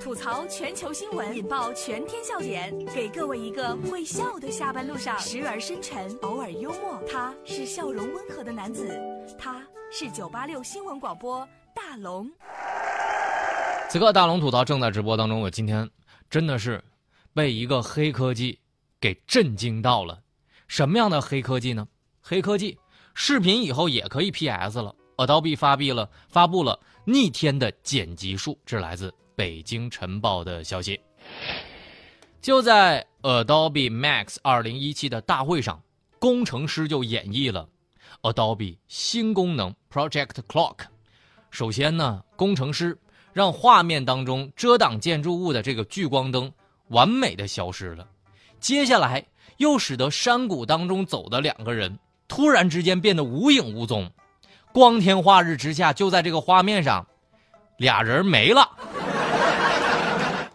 吐槽全球新闻，引爆全天笑点，给各位一个会笑的下班路上，时而深沉，偶尔幽默。他是笑容温和的男子，他是九八六新闻广播大龙。此刻，大龙吐槽正在直播当中。我今天真的是被一个黑科技给震惊到了。什么样的黑科技呢？黑科技，视频以后也可以 PS 了。Adobe 发布了发布了逆天的剪辑术，这是来自北京晨报的消息。就在 Adobe Max 2017的大会上，工程师就演绎了 Adobe 新功能 Project Clock。首先呢，工程师让画面当中遮挡建筑物的这个聚光灯完美的消失了，接下来又使得山谷当中走的两个人突然之间变得无影无踪。光天化日之下，就在这个画面上，俩人没了。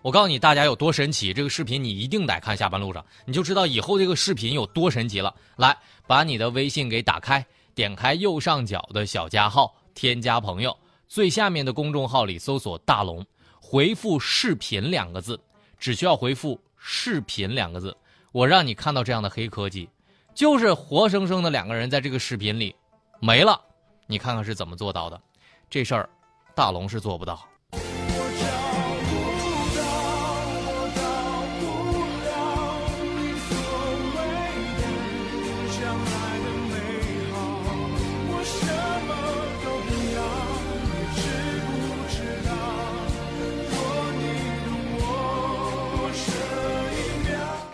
我告诉你，大家有多神奇！这个视频你一定得看，下班路上你就知道以后这个视频有多神奇了。来，把你的微信给打开，点开右上角的小加号，添加朋友，最下面的公众号里搜索“大龙”，回复“视频”两个字，只需要回复“视频”两个字，我让你看到这样的黑科技，就是活生生的两个人在这个视频里没了。你看看是怎么做到的？这事儿，大龙是做不到。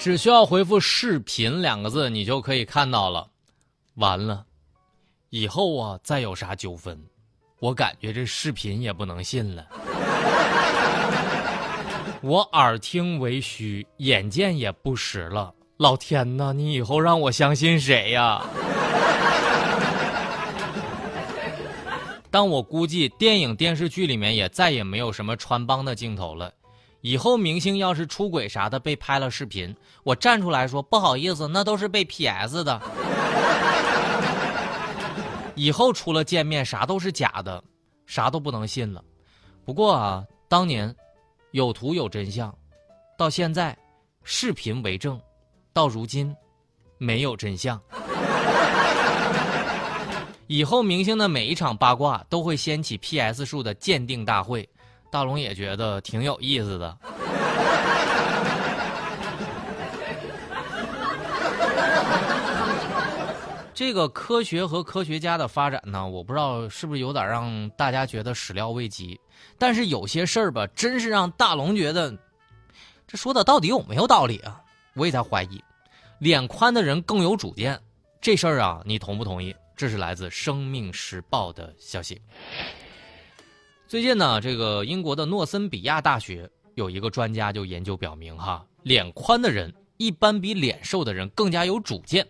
只需要回复“视频”两个字，你就可以看到了。完了。以后啊，再有啥纠纷，我感觉这视频也不能信了。我耳听为虚，眼见也不实了。老天呐，你以后让我相信谁呀？但我估计电影电视剧里面也再也没有什么穿帮的镜头了。以后明星要是出轨啥的被拍了视频，我站出来说不好意思，那都是被 PS 的。以后除了见面，啥都是假的，啥都不能信了。不过啊，当年有图有真相，到现在视频为证，到如今没有真相。以后明星的每一场八卦都会掀起 PS 数的鉴定大会，大龙也觉得挺有意思的。这个科学和科学家的发展呢，我不知道是不是有点让大家觉得始料未及，但是有些事儿吧，真是让大龙觉得，这说的到底有没有道理啊？我也在怀疑，脸宽的人更有主见，这事儿啊，你同不同意？这是来自《生命时报》的消息。最近呢，这个英国的诺森比亚大学有一个专家就研究表明，哈，脸宽的人一般比脸瘦的人更加有主见。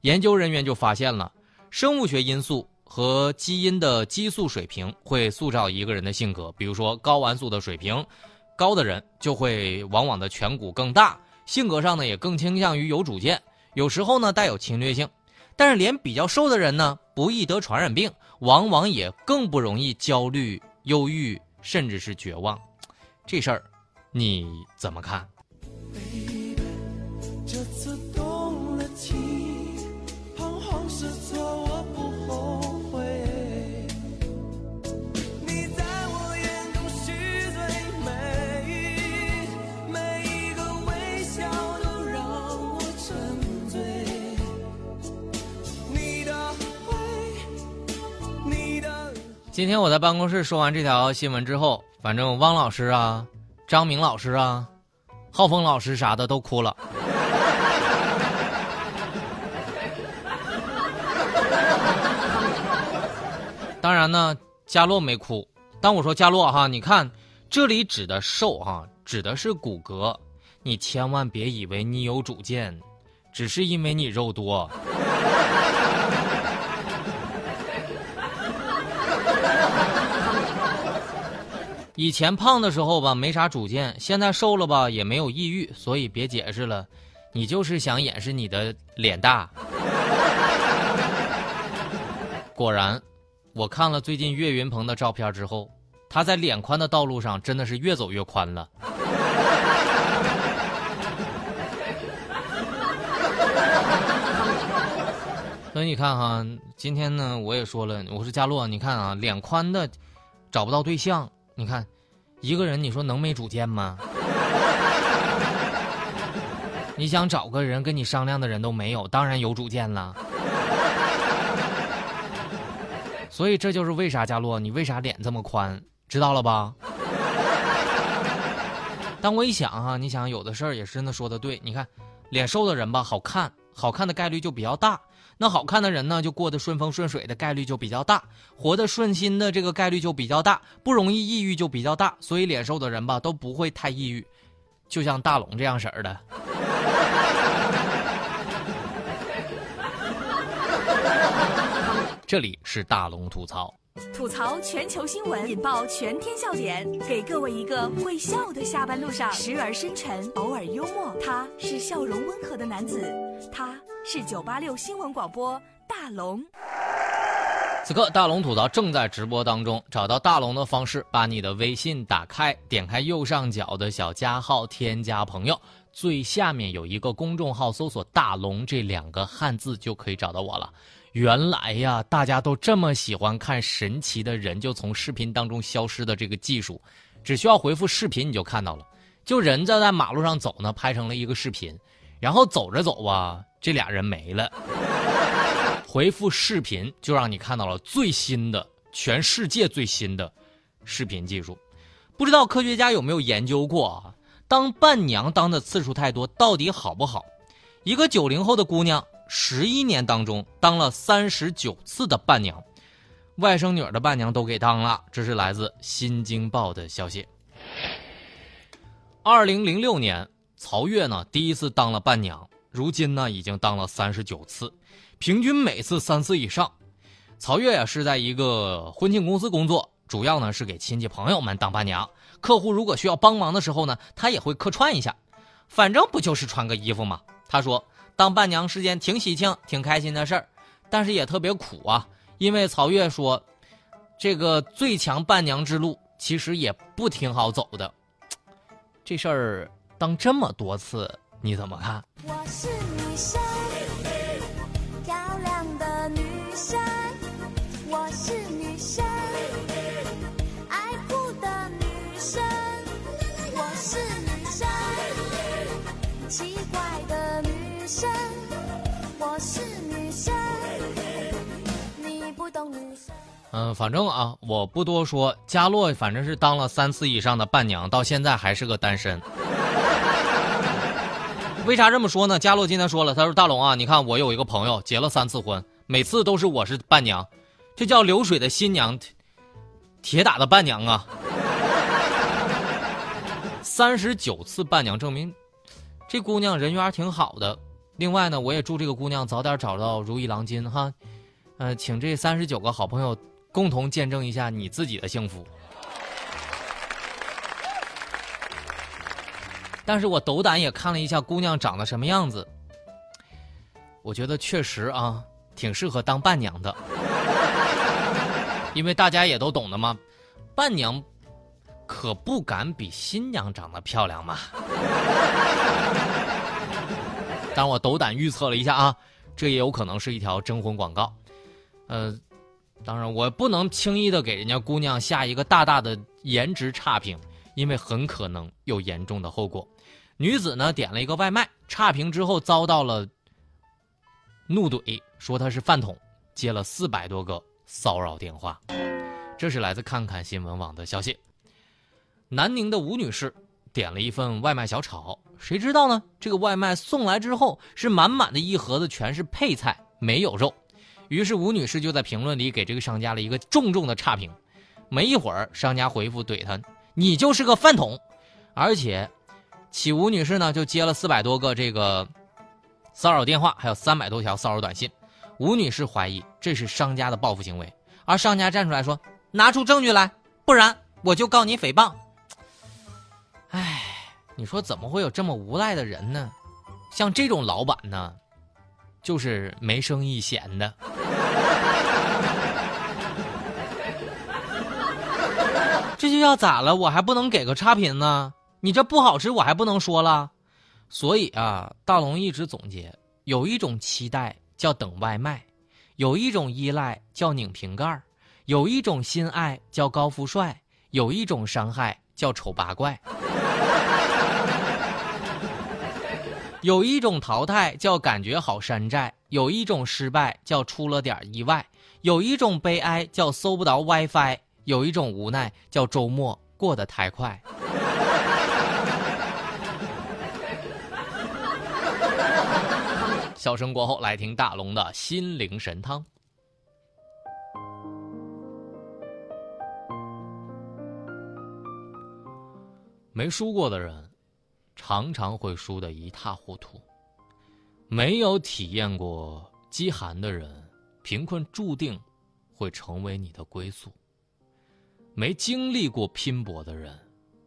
研究人员就发现了，生物学因素和基因的激素水平会塑造一个人的性格。比如说，睾丸素的水平高的人就会往往的颧骨更大，性格上呢也更倾向于有主见，有时候呢带有侵略性。但是脸比较瘦的人呢，不易得传染病，往往也更不容易焦虑、忧郁，甚至是绝望。这事儿你怎么看？今天我在办公室说完这条新闻之后，反正汪老师啊、张明老师啊、浩峰老师啥的都哭了。当然呢，佳洛没哭。当我说佳洛哈，你看这里指的瘦哈，指的是骨骼。你千万别以为你有主见，只是因为你肉多。以前胖的时候吧，没啥主见；现在瘦了吧，也没有抑郁，所以别解释了，你就是想掩饰你的脸大。果然，我看了最近岳云鹏的照片之后，他在脸宽的道路上真的是越走越宽了。所以你看哈，今天呢，我也说了，我说佳洛，你看啊，脸宽的找不到对象，你看一个人，你说能没主见吗？你想找个人跟你商量的人都没有，当然有主见了。所以这就是为啥佳洛，你为啥脸这么宽，知道了吧？但我一想哈，你想有的事儿也是真的说的对，你看脸瘦的人吧，好看，好看的概率就比较大。那好看的人呢，就过得顺风顺水的概率就比较大，活得顺心的这个概率就比较大，不容易抑郁就比较大。所以脸瘦的人吧，都不会太抑郁，就像大龙这样式儿的。这里是大龙吐槽，吐槽全球新闻，引爆全天笑点，给各位一个会笑的下班路上，时而深沉，偶尔幽默。他是笑容温和的男子，他是九八六新闻广播大龙。此刻大龙吐槽正在直播当中，找到大龙的方式，把你的微信打开，点开右上角的小加号，添加朋友，最下面有一个公众号，搜索“大龙”这两个汉字就可以找到我了。原来呀，大家都这么喜欢看神奇的人就从视频当中消失的这个技术，只需要回复视频你就看到了。就人在在马路上走呢，拍成了一个视频，然后走着走吧，这俩人没了。回复视频就让你看到了最新的全世界最新的视频技术。不知道科学家有没有研究过啊？当伴娘当的次数太多，到底好不好？一个九零后的姑娘。十一年当中当了三十九次的伴娘，外甥女儿的伴娘都给当了。这是来自《新京报》的消息。二零零六年，曹越呢第一次当了伴娘，如今呢已经当了三十九次，平均每次三次以上。曹越呀是在一个婚庆公司工作，主要呢是给亲戚朋友们当伴娘。客户如果需要帮忙的时候呢，他也会客串一下，反正不就是穿个衣服吗？他说。当伴娘是件挺喜庆、挺开心的事儿，但是也特别苦啊。因为曹越说，这个最强伴娘之路其实也不挺好走的。这事儿当这么多次，你怎么看？我是女生，漂亮的女生。我是女生，爱哭的女生。我是女生，奇怪的女。生，我是女生，你不懂女生。嗯，反正啊，我不多说。佳洛反正是当了三次以上的伴娘，到现在还是个单身。为啥这么说呢？佳洛今天说了，他说：“大龙啊，你看我有一个朋友结了三次婚，每次都是我是伴娘，这叫流水的新娘，铁打的伴娘啊。三十九次伴娘，证明这姑娘人缘挺好的。”另外呢，我也祝这个姑娘早点找到如意郎君哈，呃，请这三十九个好朋友共同见证一下你自己的幸福。但是我斗胆也看了一下姑娘长得什么样子，我觉得确实啊，挺适合当伴娘的，因为大家也都懂的嘛，伴娘可不敢比新娘长得漂亮嘛。但我斗胆预测了一下啊，这也有可能是一条征婚广告，呃，当然我不能轻易的给人家姑娘下一个大大的颜值差评，因为很可能有严重的后果。女子呢点了一个外卖，差评之后遭到了怒怼，说她是饭桶，接了四百多个骚扰电话。这是来自看看新闻网的消息。南宁的吴女士。点了一份外卖小炒，谁知道呢？这个外卖送来之后是满满的一盒子，全是配菜，没有肉。于是吴女士就在评论里给这个商家了一个重重的差评。没一会儿，商家回复怼她：“你就是个饭桶！”而且，启吴女士呢就接了四百多个这个骚扰电话，还有三百多条骚扰短信。吴女士怀疑这是商家的报复行为，而商家站出来说：“拿出证据来，不然我就告你诽谤。”唉，你说怎么会有这么无赖的人呢？像这种老板呢，就是没生意闲的。这就要咋了？我还不能给个差评呢？你这不好吃，我还不能说了。所以啊，大龙一直总结：有一种期待叫等外卖，有一种依赖叫拧瓶盖有一种心爱叫高富帅，有一种伤害叫丑八怪。有一种淘汰叫感觉好山寨，有一种失败叫出了点意外，有一种悲哀叫搜不到 WiFi，有一种无奈叫周末过得太快。笑声过后，来听大龙的心灵神汤。没输过的人。常常会输得一塌糊涂。没有体验过饥寒的人，贫困注定会成为你的归宿。没经历过拼搏的人，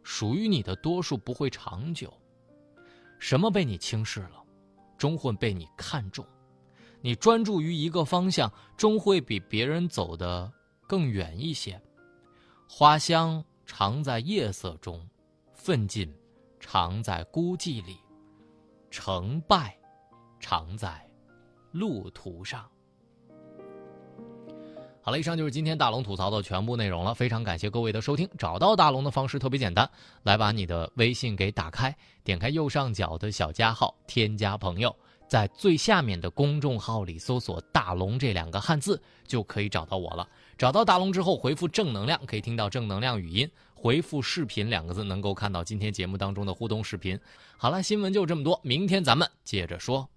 属于你的多数不会长久。什么被你轻视了，终会被你看重。你专注于一个方向，终会比别人走得更远一些。花香常在夜色中，奋进。常在孤寂里，成败常在路途上。好了，以上就是今天大龙吐槽的全部内容了。非常感谢各位的收听。找到大龙的方式特别简单，来把你的微信给打开，点开右上角的小加号，添加朋友，在最下面的公众号里搜索“大龙”这两个汉字，就可以找到我了。找到大龙之后，回复“正能量”，可以听到正能量语音。回复“视频”两个字，能够看到今天节目当中的互动视频。好了，新闻就这么多，明天咱们接着说。